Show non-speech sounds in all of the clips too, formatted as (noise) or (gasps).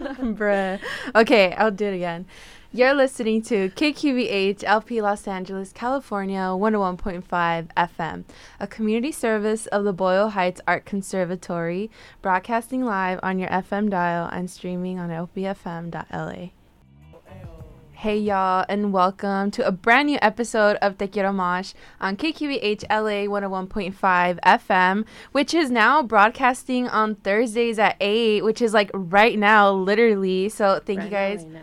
Bruh. Okay, I'll do it again. You're listening to KQBH LP Los Angeles, California, 101.5 FM, a community service of the Boyle Heights Art Conservatory, broadcasting live on your FM dial and streaming on lpfm.la. Hey y'all, and welcome to a brand new episode of Te Quiero Mosh on KQBH LA 101.5 FM, which is now broadcasting on Thursdays at 8, which is like right now, literally. So thank Right you now, guys right now.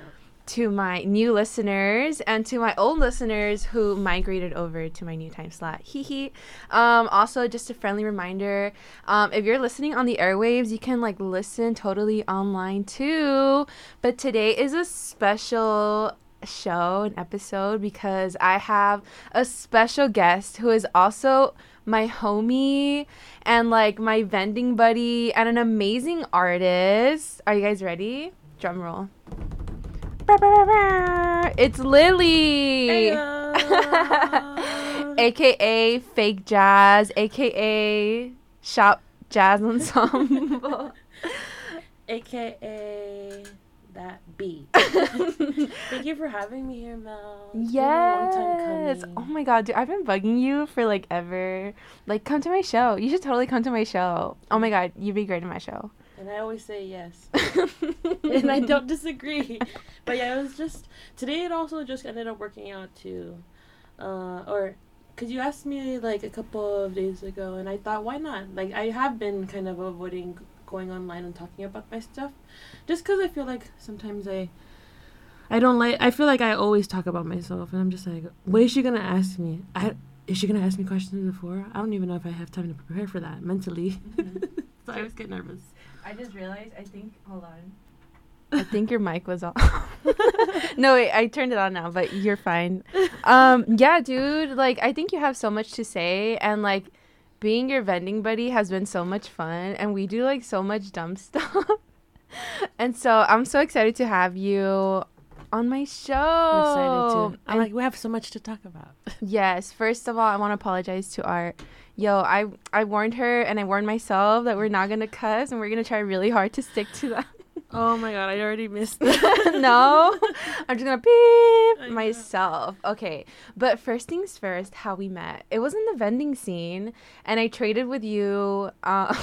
to my new listeners and to my old listeners who migrated over to my new time slot. (laughs) Hee hee. Um, also, just a friendly reminder um, if you're listening on the airwaves, you can like listen totally online too. But today is a special show, an episode, because I have a special guest who is also my homie and like my vending buddy and an amazing artist. Are you guys ready? Drum roll. It's Lily, aka (laughs) Fake Jazz, aka Shop Jazz (laughs) Ensemble. AKA that be? (laughs) Thank you for having me here, Mel. It's been a long time yes. Oh my god, dude, I've been bugging you for like ever. Like, come to my show. You should totally come to my show. Oh my god, you'd be great in my show. And I always say yes. (laughs) and I don't (laughs) disagree. But yeah, it was just today. It also just ended up working out too, uh, or because you asked me like a couple of days ago, and I thought, why not? Like I have been kind of avoiding going online and talking about my stuff, just because I feel like sometimes I. I don't like. I feel like I always talk about myself, and I'm just like, what is she gonna ask me? I is she gonna ask me questions before? I don't even know if I have time to prepare for that mentally. (laughs) so I always get nervous. I just realized, I think, hold on. I think your mic was off. (laughs) no, wait, I turned it on now, but you're fine. Um, yeah, dude, like, I think you have so much to say, and like, being your vending buddy has been so much fun, and we do like so much dumb (laughs) stuff. and so I'm so excited to have you on my show. I'm excited too. I'm like, we have so much to talk about. (laughs) Yes. First of all, I want to apologize to Art. Yo, I I warned her and I warned myself that we're not gonna cuss and we're gonna try really hard to stick to that. Oh my god, I already missed (laughs) that. no, I'm just gonna beep myself. Okay, but first things first, how we met. It was in the vending scene, and I traded with you. Uh,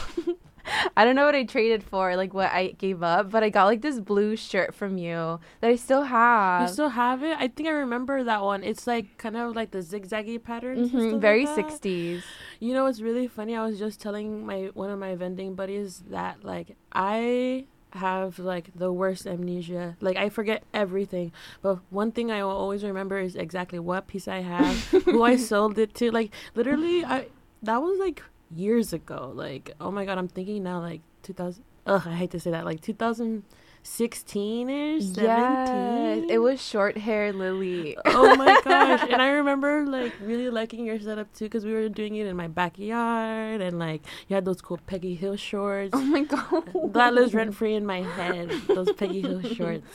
(laughs) I don't know what I traded for, like what I gave up, but I got like this blue shirt from you that I still have. you still have it? I think I remember that one. It's like kind of like the zigzaggy pattern. Mhm, very like 60s. You know what's really funny? I was just telling my one of my vending buddies that like I have like the worst amnesia. Like I forget everything. But one thing I will always remember is exactly what piece I have, who I (laughs) sold it to. Like literally I that was like years ago. Like oh my god, I'm thinking now like 2000 Ugh, I hate to say that. Like 2016 ish, 17. Yes, it was short hair Lily. oh my (laughs) gosh and i remember like really liking your setup too because we were doing it in my backyard and like you had those cool peggy hill shorts Oh my god. (laughs) that lives rent free in my head those peggy hill shorts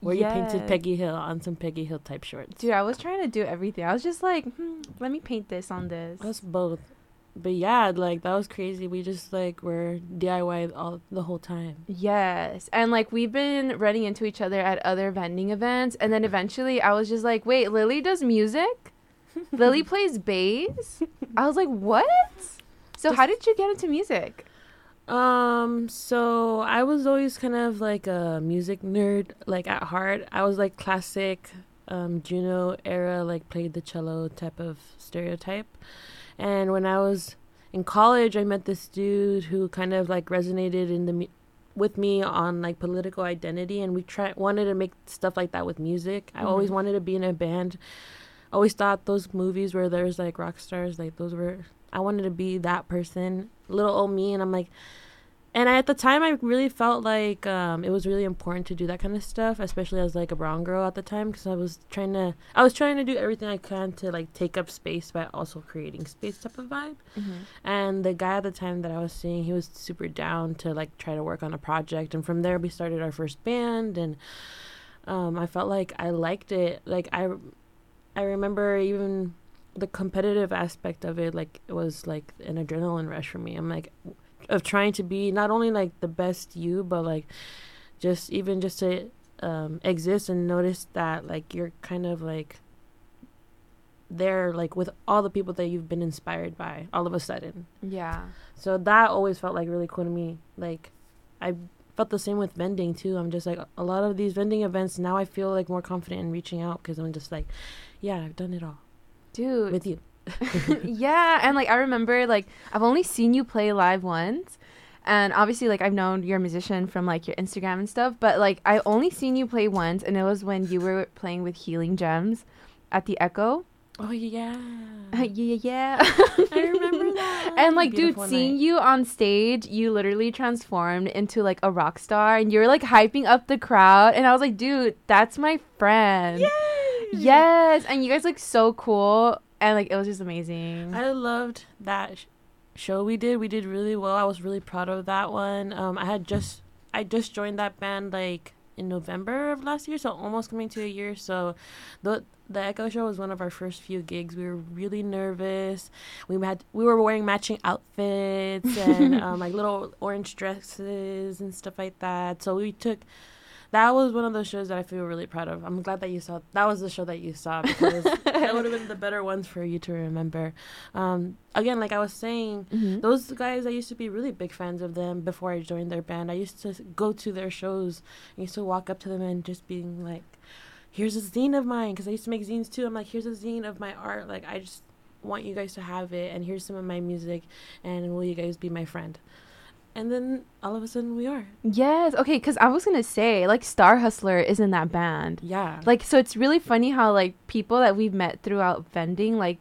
where you painted peggy hill on some peggy hill type shorts Dude, I was trying to do everything. I was just like, hmm, let me paint this on this. us both but yeah like that was crazy we just like were diy all the whole time Yes. And like we've been running into each other at other vending events. And then eventually I was just like, wait, Lily does music? (laughs) Lily plays bass? I was like, what? So, how did you get into music? Um, so I was always kind of like a music nerd, like at heart. I was like classic um Juno era, like played the cello type of stereotype. And when I was in college, I met this dude who kind of like resonated in the with me on like political identity and we try wanted to make stuff like that with music. I mm-hmm. always wanted to be in a band. Always thought those movies where there's like rock stars, like those were I wanted to be that person, little old me, and I'm like, and I, at the time I really felt like um, it was really important to do that kind of stuff, especially as like a brown girl at the time, because I was trying to, I was trying to do everything I can to like take up space, by also creating space type of vibe. And the guy at the time that I was seeing, he was super down to like try to work on a project, and from there we started our first band, and um, I felt like I liked it. Like I, I remember even the competitive aspect of it like it was like an adrenaline rush for me i'm like of trying to be not only like the best you but like just even just to um, exist and notice that like you're kind of like there like with all the people that you've been inspired by all of a sudden Yeah. so that always felt like really cool to me like i felt the same with vending too i'm just like a lot of these vending events now i feel like more confident in reaching out because i'm just like yeah i've done it all Dude. with you (laughs) yeah, and like I remember like I've only seen you play live once. And obviously like I've known you're a musician from like your Instagram and stuff, but like I only seen you play once and it was when you were playing with Healing Gems at the Echo. oh yeah (laughs) yeah, yeah, yeah. i remember (laughs) that And like, Beautiful dude, seeing night. you on stage, you literally transformed into like a rock star, and you're like hyping up the crowd. And I was like, dude, that's my friend. Yay! Yes, and you guys look so cool, and like it was just amazing. I loved that sh- show we did. We did really well. I was really proud of that one. Um, I had just I just joined that band like in November of last year, so almost coming to a year. So the the Echo Show was one of our first few gigs. We were really nervous. We had we were wearing matching outfits and (laughs) um, like little orange dresses and stuff like that. So we took. That was one of those shows that I feel really proud of. I'm glad that you saw. That was the show that you saw (laughs) because that would have been the better ones for you to remember. Um, again, like I was saying, Mhm. those guys I used to be really big fans of them before I joined their band. I used to go to their shows. I used to walk up to them and just being like, "Here's a zine of mine," because I used to make zines too. I'm like, "Here's a zine of my art. Like I just want you guys to have it, and here's some of my music, and will you guys be my friend?" And then all of a sudden we are. Yes. Okay. Because I was gonna say, like, Star Hustler is in that band. Yeah. Like, so it's really funny how like people that we've met throughout vending, like,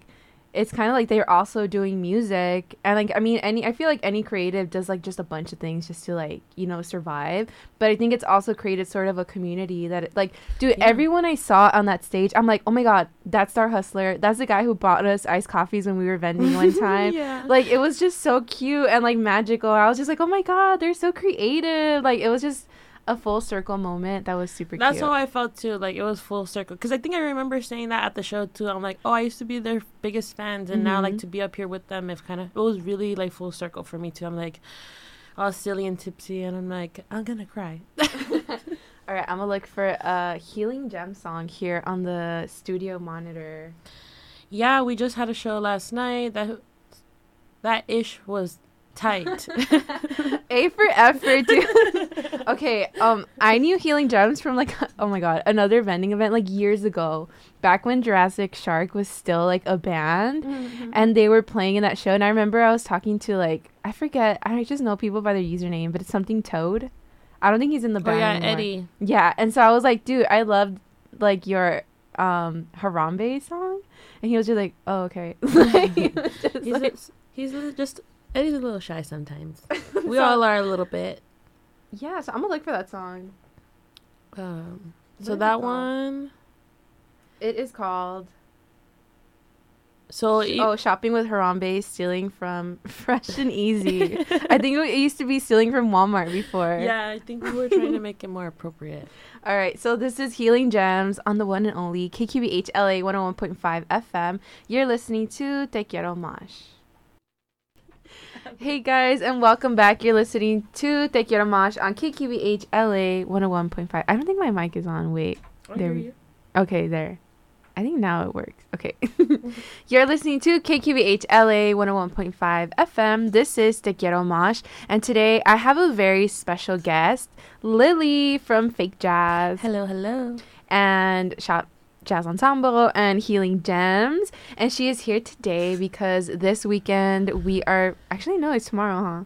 it's kind of like they're also doing music, and like, I mean, any I feel like any creative does like just a bunch of things just to like you know survive. But I think it's also created sort of a community that it, like, dude, Yeah. everyone I saw on that stage, I'm like, oh my god, that's Star Hustler. That's the guy who bought us iced coffees when we were vending one (laughs) time. yeah. like it was just so cute and like magical. I was just like, oh my god, they're so creative. Like it was just a full circle moment that was super That's cute. how I felt too. Like it was full circle. Because I think I remember saying that at the show too. I'm like, oh, I used to be their biggest fans, and now like mm-hmm. to be up here with them, if kind of it was really like full circle for me too. I'm like, all silly and tipsy, and I'm like, I'm gonna cry. (laughs) (laughs) All right, I'm gonna look for a healing gem song here on the studio monitor. Yeah, we just had a show last night. That that ish was tight. A for effort, dude. (laughs) okay, um, I knew Healing Gems from like, (laughs) oh my god, another vending event like years ago, back when Jurassic Shark was still like a band. and they were playing in that show and i remember i was talking to like i forget i just know people by their username but it's something toad i don't think he's in the band. oh yeah, anymore. Eddie. yeah and so i was like dude i loved like your um harambe song and he was just like oh okay (laughs) Like, just He's like- a, he's just Eddie's a little shy sometimes. (laughs) We So- all are a little bit. yeah so i'm gonna look for that song Um, What so that one. it is called So it- oh shopping with harambe stealing from (laughs) fresh and easy (laughs) i think it used to be stealing from walmart before Yeah, I think we were trying to make it more appropriate. All right, so this is Healing Gems on the one and only KQBH LA 101.5 FM. You're listening to Te Quiero Mosh. (laughs) Hey guys, and welcome back. You're listening to Te Quiero Mosh on KQBH LA 101.5. I don't think my mic is on. Wait. There we- Okay, there. I think now it works. Okay. (laughs) (laughs) You're listening to KQBH LA 101.5 FM. This is Te Quiero Mosh, and today I have a very special guest, Lily from Fake Jazz Hello, hello. and Shop Jazz Ensemble and Healing Gems. And she is here today because this weekend we are actually no, it's tomorrow, huh?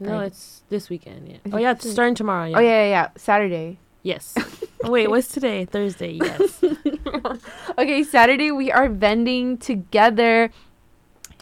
No, Like- it's this weekend. Yeah. Oh yeah, it's starting tomorrow. Yeah. Oh yeah, yeah, yeah. Saturday. Yes. (laughs) oh, wait, what's today? Thursday. Yes. (laughs) okay, Saturday we are vending together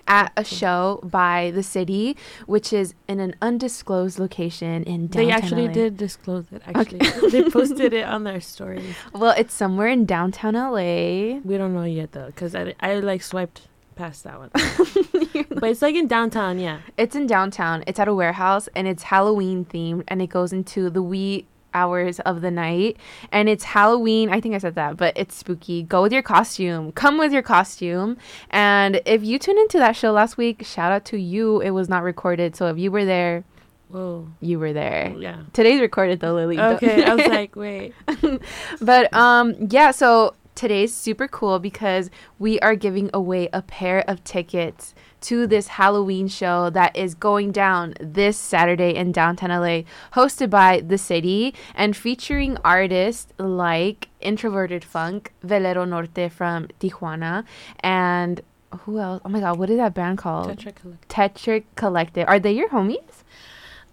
at a show by the city, which is in an undisclosed location in downtown. they actually LA. did disclose it. Actually, they (laughs) posted it on their story. Well, it's somewhere in downtown LA. We don't know yet though, cause I, I like swiped past that one. (laughs) but it's like in downtown. Yeah. It's in downtown. It's at a warehouse and it's Halloween themed and it goes into the wee hours of the night and it's Halloween. I think I said that, but it's spooky. Go with your costume. Come with your costume. And if you tuned into that show last week, shout out to you. It was not recorded. So if you were there, Whoa. You were there. Yeah. Today's recorded though, Lily. Okay. I was (laughs) like, wait. (laughs) but um yeah, so today's super cool because we are giving away a pair of tickets to this Halloween show that is going down this Saturday in downtown LA, hosted by The City and featuring artists like Introverted Funk, Velero Norte from Tijuana, and who else? Oh my god, what is that band called? Tetra Collective. Tetrick Collective. Are they your homies?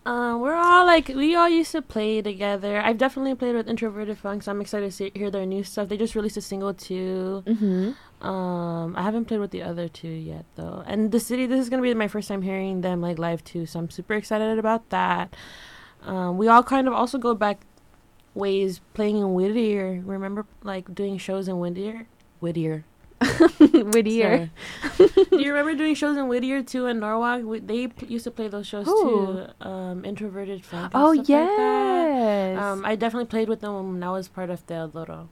Um, we're all like we all used to play together. I've definitely played with Introverted Funk, so I'm excited to see, hear their new stuff. They just released a single too. Mm-hmm. Um, I haven't played with the other two yet though. And the city, this is gonna be my first time hearing them like live too, so I'm super excited about that. Um, we all kind of also go back ways playing in Whittier. Remember like doing shows in Whittier? Whittier. (laughs) Whittier. (laughs) Do you remember doing shows in Whittier too in Norwalk? We, they p- used to play those shows Who? too. Um, Introverted Funk. Oh stuff like Um, I definitely played with them when I was part of the no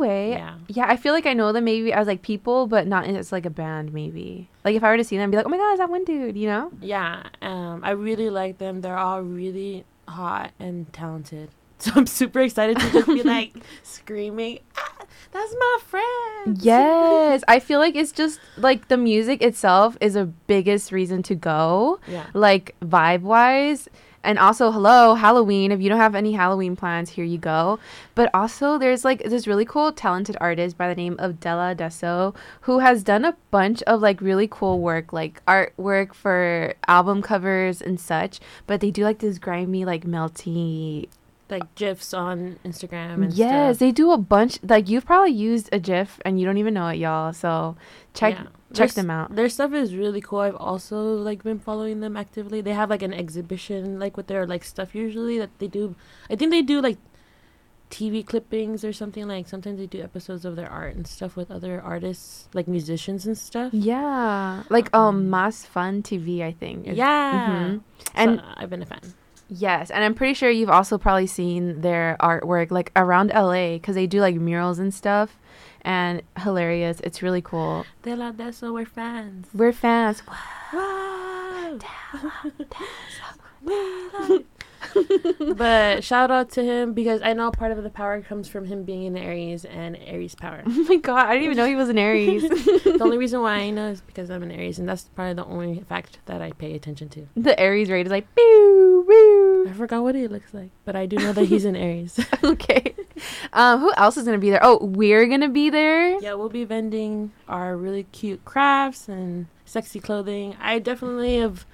way. Yeah. Yeah, I feel like I know them maybe as like people, but not as like a band. Maybe like if I were to see them, I'd be like, oh my god, is that one dude? You know? Yeah. Um, I really like them. They're all really hot and talented. (laughs) So I'm super excited to just be like (laughs) screaming, ah, "That's my friend!" Yes, (laughs) I feel like it's just like the music itself is a biggest reason to go, Yeah. like vibe wise. And also, hello, Halloween. If you don't have any Halloween plans, here you go. But also, there's like this really cool, talented artist by the name of Della Deso who has done a bunch of like really cool work, like artwork for album covers and such. But they do like this grimy, like melty Like gifs on Instagram and yes, stuff. they do a bunch. Like you've probably used a GIF and you don't even know it, y'all. So check Yeah. Check There's- them out. Their stuff is really cool. I've also like been following them actively. They have like an exhibition like with their like stuff usually that they do. I think they do like TV clippings or something like sometimes they do episodes of their art and stuff with other artists like musicians and stuff. Yeah, like um, Mas Fun TV, I think. is- Yeah. Mhm. And And I've been a fan. yes, and I'm pretty sure you've also probably seen their artwork like around LA because they do like murals and stuff, and hilarious. It's really cool. De La Deso, we're fans. We're fans. Wow. We love it. but shout out to him because I know part of the power comes from him being an Aries and Aries power. (laughs) Oh my god, I didn't even know he was an Aries. (laughs) the only (laughs) reason why I know is because I'm an Aries, and that's probably the only fact that I pay attention to. the Aries rate is like boo boo. I forgot what he looks like, but I do know that he's an Aries. okay. (laughs) Um, who else is gonna be there? Oh, we're gonna be there. yeah, we'll be vending our really cute crafts and sexy clothing. I definitely have.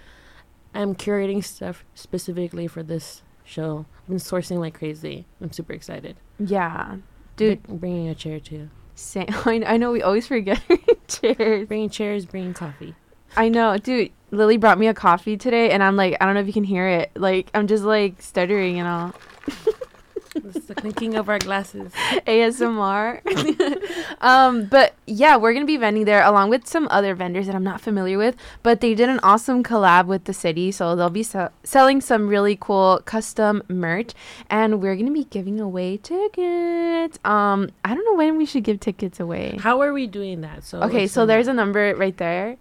I'm curating stuff specifically for this show. I've been sourcing like crazy. I'm super excited. Yeah, dude. Br- bringing a chair too. Sa- (laughs) I I know we always forget (laughs) chairs. Bringing chairs, bringing coffee. I know, dude. Lily brought me a coffee today, and I'm like, I don't know if you can hear it. Like, I'm just like stuttering and all. The clinking of our glasses. ASMR. (laughs) um, but yeah, we're gonna be vending there along with some other vendors that I'm not familiar with. But they did an awesome collab with the city, so they'll be se- selling some really cool custom merch, and we're gonna be giving away tickets. Um, I don't know when we should give tickets away. How are we doing that? So Okay, so the- there's a number right there.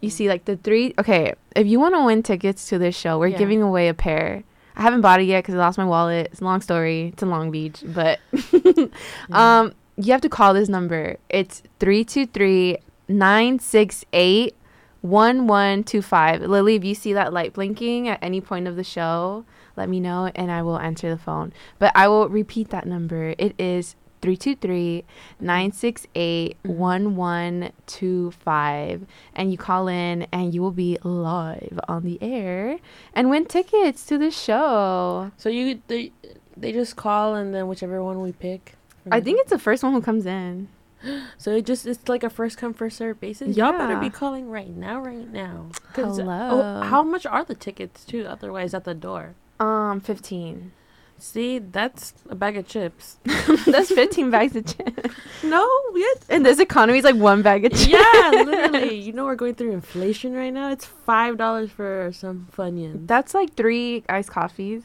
You see, like the three. Okay, if you want to win tickets to this show, we're Yeah. giving away a pair. I haven't bought it yet because I lost my wallet. It's a long story. It's in Long Beach, but (laughs) um, you have to call this number. It's 323 968 1125. Lily, if you see that light blinking at any point of the show, let me know and I will answer the phone. But I will repeat that number. It is 323 968 1125. And you call in and you will be live on the air and win tickets to the show. So you they they just call and then whichever one we pick. I think it's the first one who comes in. (gasps) so. It just it's like a first come first serve basis. Y'all better be calling right now, right now. Hello. Oh, how much are the tickets too? Otherwise, at the door. Um, 15. See, that's a bag of chips. (laughs) That's 15 bags of chips. no, yes. In this economy, it's like one bag of chips. Yeah, literally. (laughs) You know we're going through inflation right now. It's five dollars for some funyuns. That's like three iced coffees.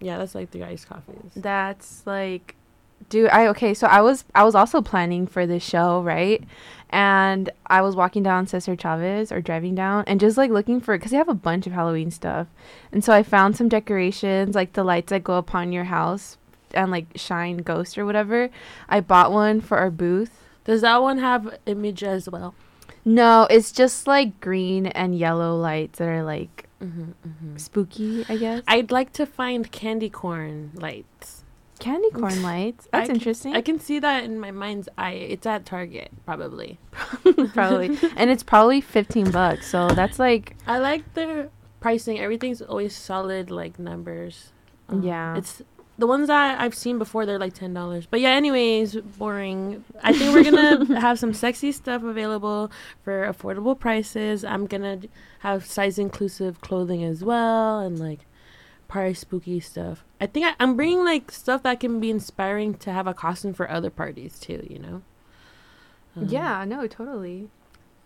Yeah, that's like three iced coffees. That's like Dude, I okay, so I was I was also planning for this show, right? And I was walking down Cesar Chavez or driving down and just like looking for because they have a bunch of Halloween stuff. And so I found some decorations, like the lights that go upon your house and like shine ghost or whatever. I bought one for our booth. Does that one have image as well? No, it's just like green and yellow lights that are like Mm-hmm, mm-hmm. spooky, I guess. I'd like to find candy corn lights. Candy corn (laughs) lights. I That's can- interesting. I can see that in my mind's eye. It's at Target, probably. (laughs) probably. and it's probably 15 bucks. So that's like I like their pricing. Everything's always solid, like numbers. Um, Yeah. It's the ones that I've seen before. They're like ten dollars. But yeah, anyways, boring. I think we're gonna (laughs) have some sexy stuff available for affordable prices. I'm gonna have size inclusive clothing as well, and like party spooky stuff. I think I, I'm bringing like stuff that can be inspiring to have a costume for other parties too. You know. Um, yeah, no, totally.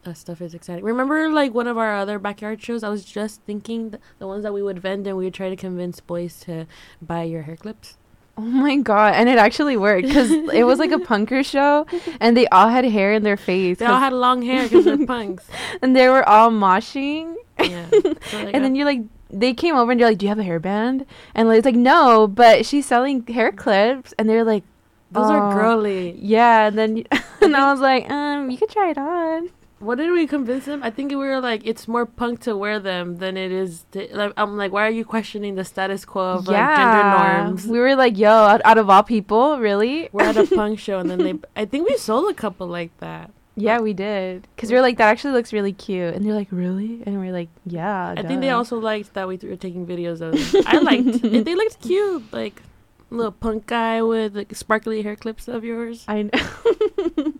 that stuff is exciting. Remember, like one of our other backyard shows? I was just thinking th- the ones that we would vend, and we would try to convince boys to buy your hair clips. Oh my god, and it actually worked cuz (laughs) it was like a punker show and they all had hair in their face They all had long hair because they're punks. (laughs) and they were all moshing Yeah. So, (laughs) and then you're like they came over and you're like, "Do you have a hairband?" And like, it's like, "No, but she's selling hair clips." And they're like, those "Oh." are girly. Yeah, and then (laughs) and I was like, "Um, you could try it on." What did we convince them? I think we were like, it's more punk to wear them than it is. To, like, I'm like, why are you questioning the status quo of like gender norms? We were like, "Yo, out, out of all people, really?" We're at a (laughs) punk show, and then they. I think we sold a couple like that. Yeah, we did. Cuz we are like, "That actually looks really cute." And they're like, "Really?" And we're like, "Yeah." I think they also liked that we were taking videos of them. I liked. (laughs) it. They looked cute, like little punk guy with like sparkly hair clips of yours. I know.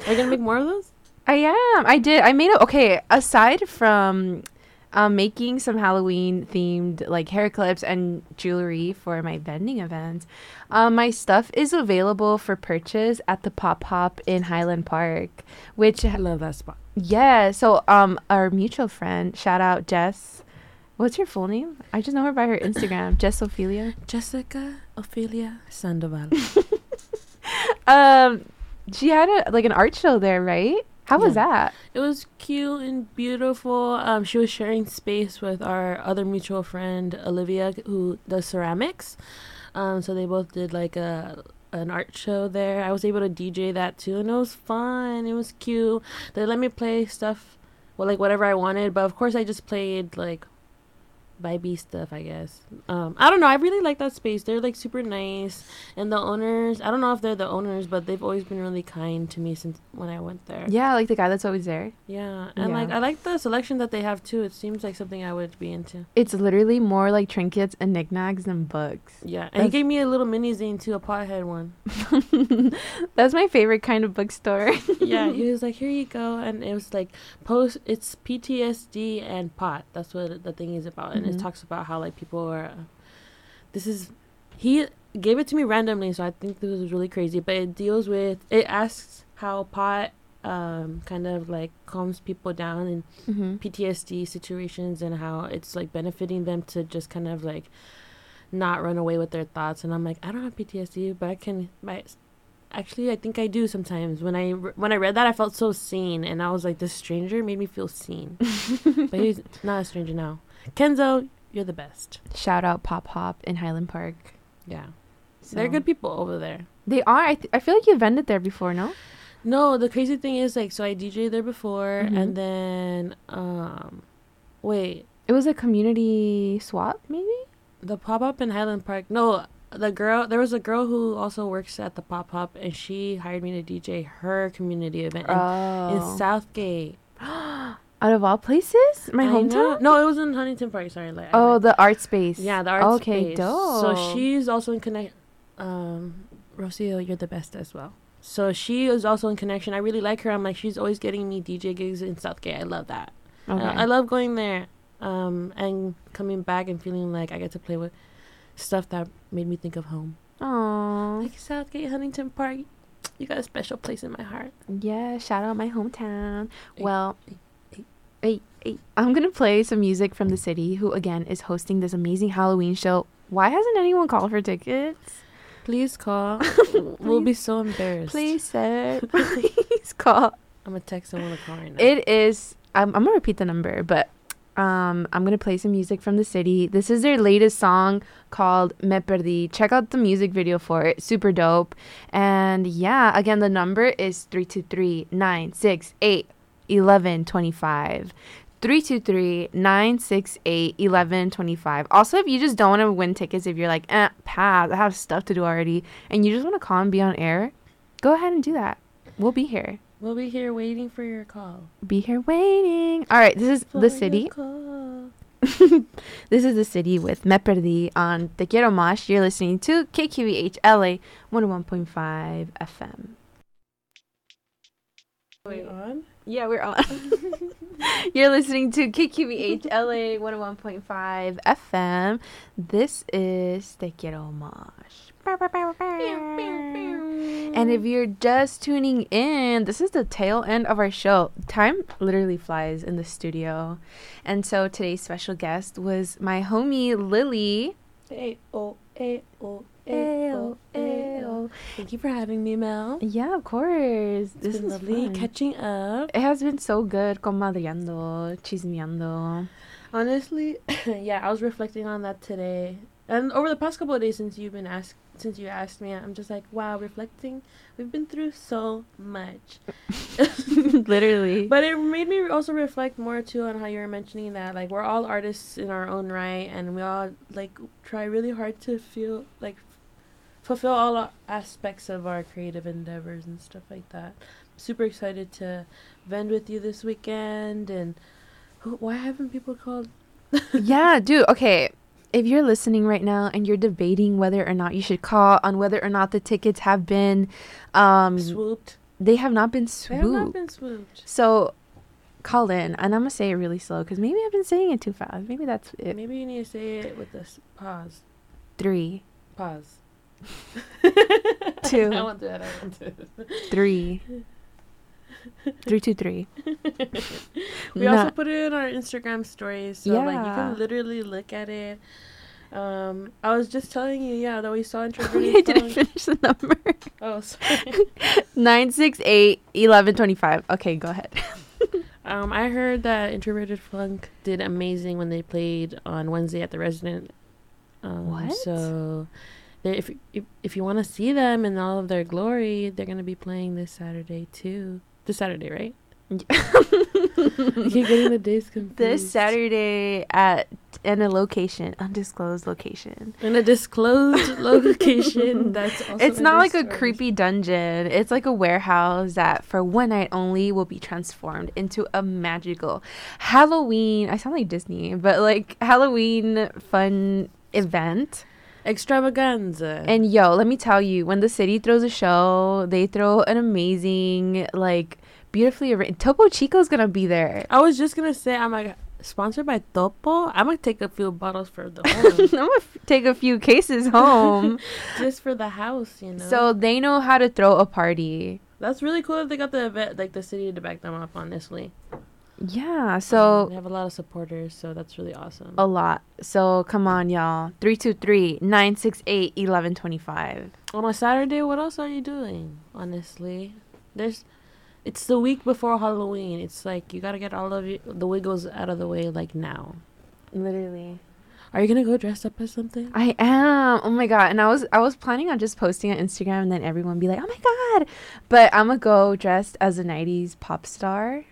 Are you gonna make more of those? I am. I did. I made it. Okay. Aside from um, making some Halloween themed like hair clips and jewelry for my vending events, um, my stuff is available for purchase at the Pop Hop in Highland Park. Which I love that spot. yeah. So um, our mutual friend, shout out Jess. What's your full name? I just know her by her Instagram, (laughs) Jess Ophelia. Jessica Ophelia Sandoval. (laughs) Um, she had a like an art show there, right? How was Yeah. that? It was cute and beautiful. Um, she was sharing space with our other mutual friend Olivia, who does ceramics. Um, so they both did like a an art show there. I was able to DJ that too, and it was fun. It was cute. They let me play stuff, well, like whatever I wanted. But of course, I just played like vibey stuff, I guess. Um, I don't know. I really like that space. They're like super nice, and the owners. I don't know if they're the owners, but they've always been really kind to me since when I went there. Yeah, like the guy that's always there. Yeah, and like I like the selection that they have too. It seems like something I would be into. It's literally more like trinkets and knickknacks than books. Yeah, and he gave me a little mini zine too, a pothead one. (laughs) That's my favorite kind of bookstore. (laughs) yeah, he (laughs) was like, "Here you go," and it was like post. It's PTSD and pot. That's what the thing is about, and Mhm. it talks about how like people are. Uh, this is he gave it to me randomly, so I think this was really crazy. But it deals with it asks how pot um kind of like calms people down and mm-hmm. PTSD situations and how it's like benefiting them to just kind of like not run away with their thoughts. And I'm like, I don't have PTSD, but I can. My, actually, I think I do sometimes. When I when I read that, I felt so seen, and I was like, this stranger made me feel seen. (laughs) but he's not a stranger now. Kenzo, you're the best. Shout out Pop Hop in Highland Park. Yeah, So- they're good people over there. They are. I, th- I feel like you've vended there before, no? No, the crazy thing is like, so I DJ there before, Mhm. and then um, wait, It was a community swap, maybe? The Pop Hop in Highland Park. No, the girl. There was a girl who also works at the Pop Hop, and she hired me to DJ her community event in, Oh. in Southgate, (gasps) (gasps) Out of all places? My I know. hometown? No, it was in Huntington Park. Sorry, like Oh, the art space. yeah, the art Okay, space. dope. So she's also in connect. Um, Rocio, you're the best as well. So she is also in connection. I really like her. I'm like, she's always getting me DJ gigs in Southgate. I love that. Okay. I, I love going there um, and coming back and feeling like I get to play with stuff that made me think of home. Aw. Like Southgate, Huntington Park, you got a special place in my heart. Yeah, shout out my hometown. Well, hey, I'm gonna play some music from the city, who again is hosting this amazing Halloween show. Why hasn't anyone called for tickets? Please call. (laughs) we'll be so embarrassed. Please, sir. (laughs) Please call. I'm gonna text someone to call right now. It is. I'm, I'm gonna repeat the number, but um, I'm gonna play some music from the city. This is their latest song called "Me Perdi." Check out the music video for it. Super dope. And yeah, again, the number is three two three nine six eight eleven twenty five. 323-968-1125. Also, if you just don't want to win tickets, if you're like, eh, pass, I have stuff to do already, and you just want to call and be on air, go ahead and do that. We'll be here. We'll be here waiting for your call. Be here waiting. All right, this is For the city. (laughs) this is the city with Me Perdi on Te Quiero Mosh. You're listening to KQBH LA 101.5 FM. Wait, on? Yeah, we're on. You're listening to KQBH LA 101.5 FM. This is Te Quiero Mosh. And if you're just tuning in, this is the tail end of our show. Time literally flies in the studio. And so today's special guest was my homie Lily. Thank you for having me, Mel. Yeah, of course. It's this is lovely fun. catching up. It has been so good comadreando, chismeando. Honestly, (laughs) yeah, I was reflecting on that today. And over the past couple of days since you've been asked since you asked me, I'm just like, wow, reflecting. We've been through so much. (laughs) Literally. (laughs) But it made me also reflect more too on how you were mentioning that like we're all artists in our own right and we all like try really hard to feel like fulfill all aspects of our creative endeavors and stuff like that. Super excited to vend with you this weekend and who, why haven't people called (laughs) yeah, dude. Okay. If you're listening right now and you're debating whether or not you should call on whether or not the tickets have been um swooped? they have not been swooped. They have not been swooped. So call in and I'm going to say it really slow cuz maybe I've been saying it too fast. Maybe that's it. Maybe you need to say it with a pause. 3 Pause. (laughs) Two. I that. I won't 3 323. (laughs) We also put it in our Instagram stories, so like you can literally look at it. Um, I was just telling you, yeah, that we saw I introverted (laughs) didn't finish the number. Oh, sorry. 968 1125. Okay, go ahead. um, I heard that introverted funk did amazing when they played on Wednesday at the Resident. Um, What? So, if if if you want to see them in all of their glory, they're gonna be playing this Saturday too. This Saturday, right? (laughs) Keep getting the days confused. this Saturday at in a location, undisclosed location. in a disclosed (laughs) location. That's also it's not like a creepy dungeon. It's like a warehouse that for one night only will be transformed into a magical Halloween. I sound like Disney, but like Halloween fun event. Extravaganza. And yo, let me tell you, when the city throws a show, they throw an amazing, like, beautifully arranged. Topo Chico's gonna be there. I was just gonna say, I'm like sponsored by Topo. I'm gonna take a few bottles for the (laughs) home. I'm gonna f- take a few cases home. (laughs) just for the house, you know. So they know how to throw a party. that's really cool that they got the event, like the city to back them up. Honestly, Yeah, Um, so they have a lot of supporters, so that's really awesome. a lot. So come on, y'all. 323 968 1125. On a Saturday, what else are you doing? Honestly, there's. It's the week before Halloween. It's like you gotta get all of it, the wiggles out of the way, like now. Literally. Are you gonna go dressed up as something? I am. Oh my god. And I was I was planning on just posting on Instagram and then everyone be like, "Oh my god." But I'm gonna go dressed as a 90s pop star.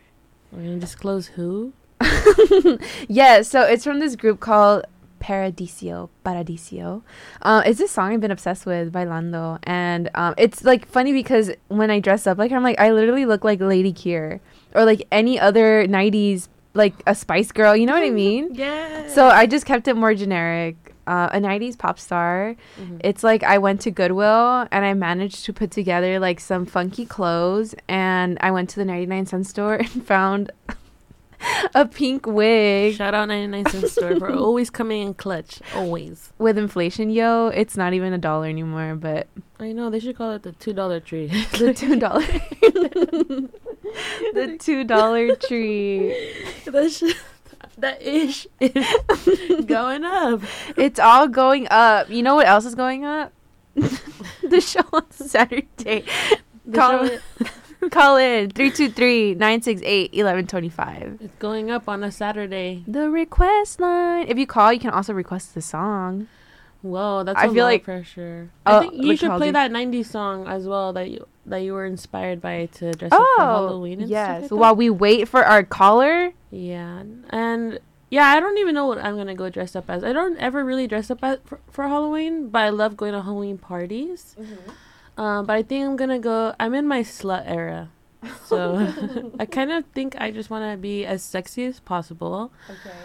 We're gonna disclose who. (laughs) yeah, so it's from this group called Paradiso. Paradiso. Uh, it's this song I've been obsessed with Bailando, and um, it's like funny because when I dress up like her, I'm like I literally look like Lady Kier or like any other '90s like a Spice Girl. You know what I (laughs) mean? Yeah. So I just kept it more generic. Uh, a 90s pop star. Mhm. It's like I went to Goodwill and I managed to put together like some funky clothes and I went to the 99 cent store (laughs) and found (laughs) a pink wig Shout out 99 cent store for (laughs) always coming in clutch. Always. with inflation, yo. It's not even a dollar anymore, but I know they should call it the two dollar tree. the two dollar, the two dollar tree. that shit, that ish is going up. It's all going up. You know what else is going up? (laughs) the show on Saturday. The (laughs) Call, show- (laughs) call in 323-968-1125. it's going up on a Saturday. The request line. If you call, you can also request the song. Whoa, that's I a feel lot like- of pressure. Oh, I think you should play that '90s song as well that you that you were inspired by to dress up for Oh, Halloween. And yes. like. While we wait for our caller. Yeah, and yeah, I don't even know what I'm gonna go dress up as. I don't ever really dress up at, for, for Halloween, but I love going to Halloween parties. Um, but I think I'm gonna go. I'm in my slut era, so (laughs) I kind of think I just want to be as sexy as possible. Okay.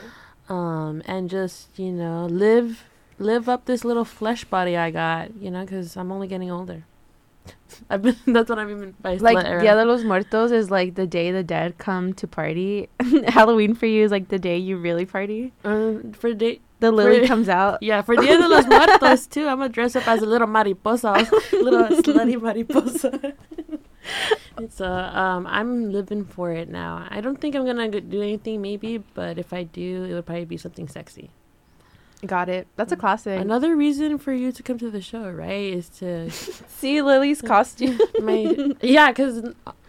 Um, and just you know live live up this little flesh body I got. You know, because I'm only getting older. (laughs) I've been. (laughs) That's what I've been by Like. Dia de los Muertos is like the day the dead come to party. (laughs) Halloween for you is like the day you really party. Um, for day. The lily For- comes out. Yeah, for Dia de los Muertos too. I'm gonna dress up as a little mariposa, little slutty mariposa. it's uh, um, I'm living for it now. I don't think I'm gonna do anything, maybe, but if I do, it would probably be something sexy. Got it. That's a classic. Another reason for you to come to the show, right, is to (laughs) See Lily's (laughs) costume. my yeah, because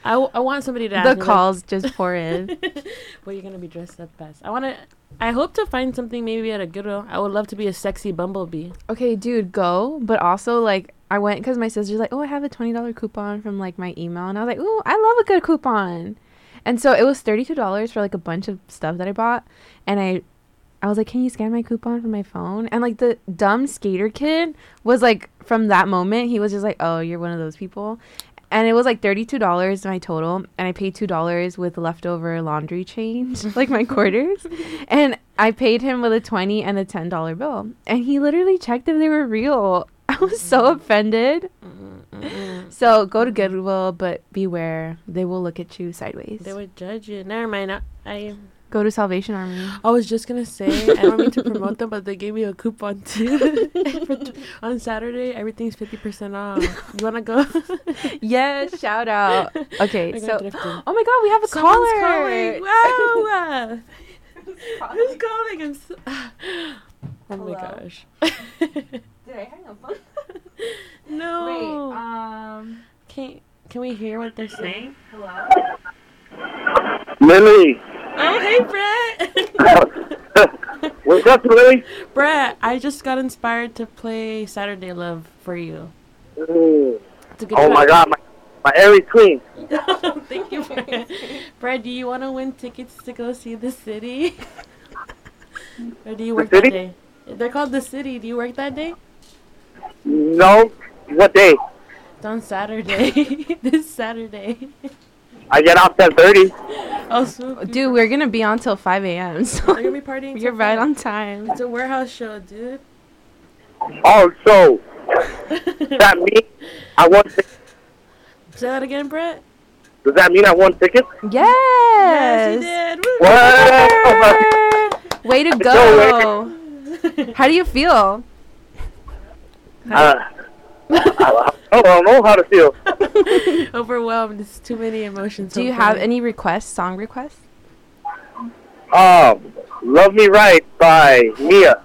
I, w- I want somebody to ask the me, like, calls just pour in. (laughs) what are you're gonna be dressed up as. I want to. I hope to find something maybe at a Goodwill. I would love to be a sexy bumblebee. Okay, dude, go. But also, like, I went because my sister's like, oh, I have a twenty dollar coupon from like my email, and I was like, ooh, I love a good coupon. And so it was thirty two dollars for like a bunch of stuff that I bought, and I, I was like, can you scan my coupon from my phone? And like the dumb skater kid was like, from that moment, he was just like, oh, you're one of those people. And it was like thirty-two dollars my total, and I paid two dollars with leftover laundry change, (laughs) like my quarters. And I paid him with a twenty and a ten dollar bill, and he literally checked if they were real. (laughs) I was so offended. So go to Goodwill, but beware, they will look at you sideways. They would judge you. Never mind. I, I go to Salvation Army. I was just gonna say I don't mean to promote them, but they gave me a coupon too. (laughs) T- on Saturday, everything's fifty percent off. You wanna go? (laughs) yes, shout out. Okay, We're so going (gasps) oh my god, we have a Someone's caller. calling. (laughs) Wow. Who's calling? I'm so- (sighs) oh my gosh. Did I hang up? no. Wait, um, can can we hear what they're saying? hello. Lily. Oh, hey, Brett. (laughs) What's up, Lily? Brett, I just got inspired to play Saturday Love for you. Mm. It's a good Oh my. God, my my Aries Queen. (laughs) Thank you, Brett. Brett, do you want to win tickets to go see the city? or do you work that city? day? They're called the city. Do you work that day? No, what day? It's on Saturday. (laughs) this Saturday. I get off ten thirty. Oh, so Dude, we're gonna be on till 5 a.m. So They're gonna be partying. (laughs) you're till right five. on time. It's a warehouse show, dude. Oh, so (laughs) that mean I won? tic- Say that again, Brett. Does that mean I won tickets? Yes. Yes, you did. Woo! What? Way to go, go. How do you feel? Uh, I, I don't know how to feel. (laughs) Overwhelmed. It's too many emotions. Do you so have any requests, song requests? Um, "Love Me Right" by Mia.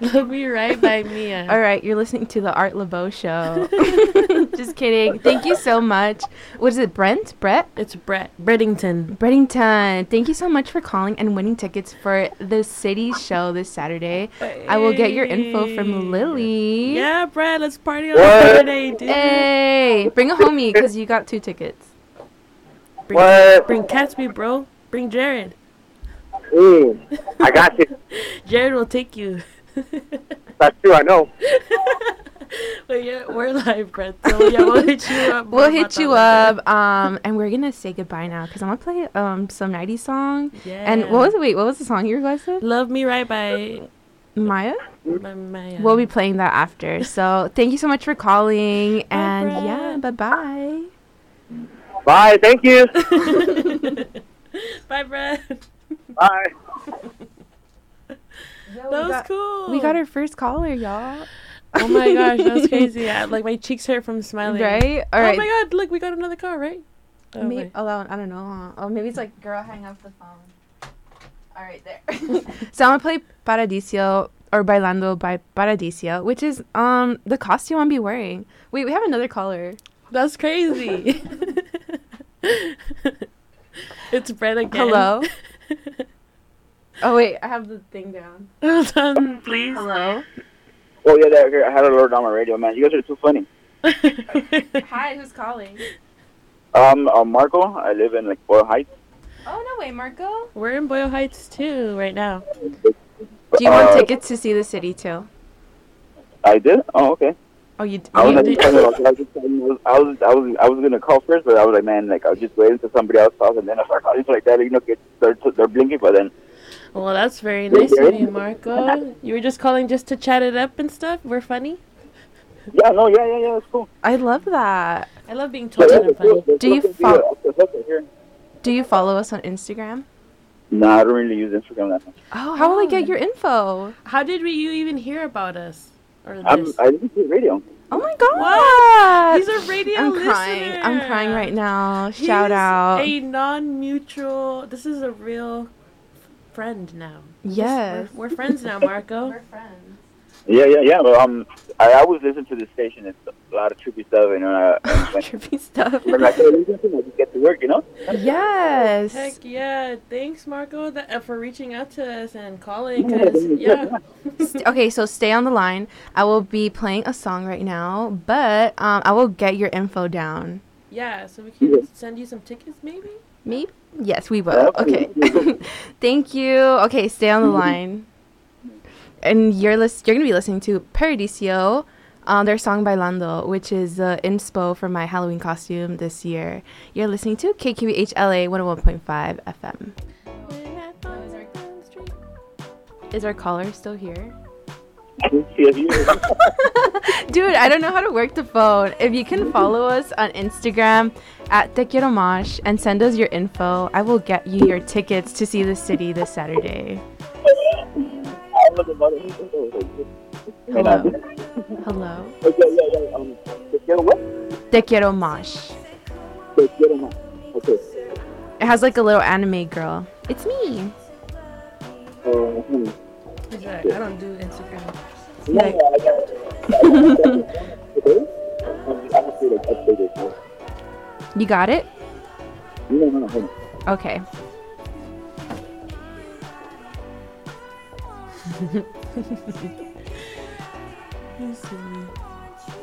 Love Me Right by Mia. (laughs) All right, you're listening to the Art LeBeau show. (laughs) Just kidding. Thank you so much. What is it, Brent? Brett? It's Brett Breddington. Breddington, thank you so much for calling and winning tickets for the city show this Saturday. I will get your info from Lily. Yeah, Brett, let's party on What? Saturday, dude. Hey, bring a homie because you got two tickets. Bring, What? bring Catsby, bro. Bring Jared. Mm, I got you. (laughs) Jared will take you. (laughs) That's true. I know. (laughs) but yeah, we're live, Brett. So yeah, we'll hit you up. (laughs) We'll hit you up, um, and we're gonna say goodbye now because I'm gonna play um some '90s song. Yeah. And what was it? Wait, what was the song you requested? Love Me Right by, Maya. by Maya. We'll be playing that after. So thank you so much for calling, and Brett. yeah, bye bye. Bye. Thank you. Bye, Brett. Bye. That was cool. We got our first caller, y'all. Oh my gosh, that was crazy. (laughs) Like my cheeks hurt from smiling. Right? All oh right. my god, look, we got another car, right? Oh, Maybe, wait. oh, I don't know. Oh, maybe it's like, girl, hang up the phone. All right, there. (laughs) (laughs) so I'm gonna play Paradiso, or Bailando by Paradiso, which is um the costume I'll be wearing. Wait, we have another caller. That's crazy. it's Brett again. Hello. Oh wait, I have the thing down. (laughs) Hold on, please. Hello. Oh yeah, that, I had a alert on my radio, man. You guys are too funny. (laughs) Hi, who's calling? Um, uh, Marco, I live in like Boyle Heights. Oh no way, Marco. We're in Boyle Heights too right now. Do you want Uh, tickets to see the city too? I did. Oh, okay. Oh, you. d- I was, you like, did- I was, I was, I was, I was, I was gonna call first, but I was like, man, like I was just waiting until somebody else calls, and then I start calling like that. You know, get they're they're blinking, but then Well, that's very nice of you, Marco. (laughs) You were just calling just to chat it up and stuff. We're funny. yeah, no, yeah, yeah, yeah, it's cool. I love that. I love being told yeah, I'm it's cool. funny. Do you nothing to fol- there's nothing here. Do you follow us on Instagram? No, I don't really use Instagram that much. Oh, how will I get oh. your info? How did we, you even hear about us? Or I'm, this? I listen to the radio. Oh my god! What? He's a radio I'm listener. crying. I'm crying right now. He's Shout out. A non-mutual. This is a real friend now. This- Yes. we're, we're friends now, Marco. (laughs) We're friends. Yeah, yeah, yeah. But um, I always listen to the station. It's a lot of trippy stuff, you know. And, uh, (laughs) Trippy stuff. when I say listen to, it, get to work, you know. Yes. Heck yeah! Thanks, Marco, that, uh, for reaching out to us and calling. Cause yeah, (laughs) Okay, so stay on the line. I will be playing a song right now, but um, I will get your info down. yeah. So we can send you some tickets, maybe. Maybe? Yes, we will. Okay. (laughs) Thank you. Okay, stay on the (laughs) line. And you're lis- you're gonna be listening to Paradiso, um, their song Bailando, which is the inspo for my Halloween costume this year. You're listening to KQBH LA 101.5 FM. Is our caller still here? (laughs) Dude, I don't know how to work the phone. If you can follow us on Instagram at Te Quiero and send us your info, I will get you your tickets to see the Citie this Saturday. Hello. Hello. Te quiero what? Okay. It has like a little anime girl. It's me. Uh, hmm. He's right. I don't do Instagram. No, no, I got it. Okay. I have to like update it. now. You got it? No, no, no, hold on. Okay. (laughs)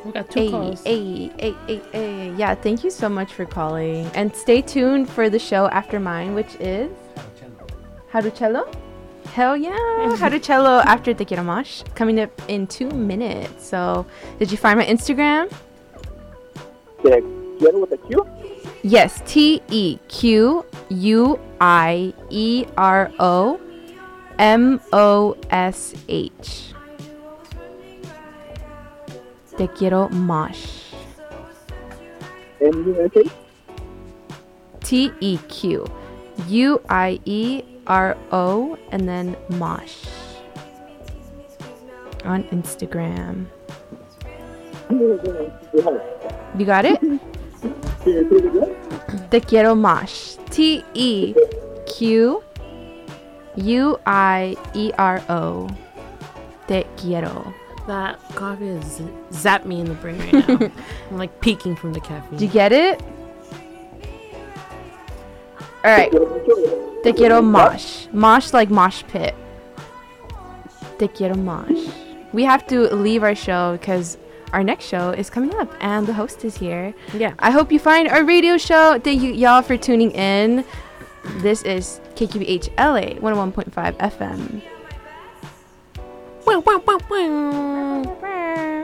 We got two Hey, calls. hey, hey, hey, hey. Yeah, thank you so much for calling. And stay tuned for the show after mine, which is Harucello. Hell yeah, Harucello after Te Quiero Mosh, coming up in two minutes. So, did you find my Instagram? Te quiero with a Q? Yes, T E Q U I E R O M O S H. Te quiero mosh. T E Q U I E R O and then mosh. On Instagram. You got it? (laughs) Te quiero mosh. T E Q U I E R O. Te quiero. That coffee is zap me in the brain right now. (laughs) I'm like peeking from the caffeine. Did you get it? All right. Te quiero mosh. Mosh like mosh pit. Te quiero mosh. We have to leave our show because our next show is coming up and the host is here. yeah. I hope you find our radio show. Thank you, y'all, for tuning in. This is KQBH LA 101.5 FM. Wow, wow, wow, wow.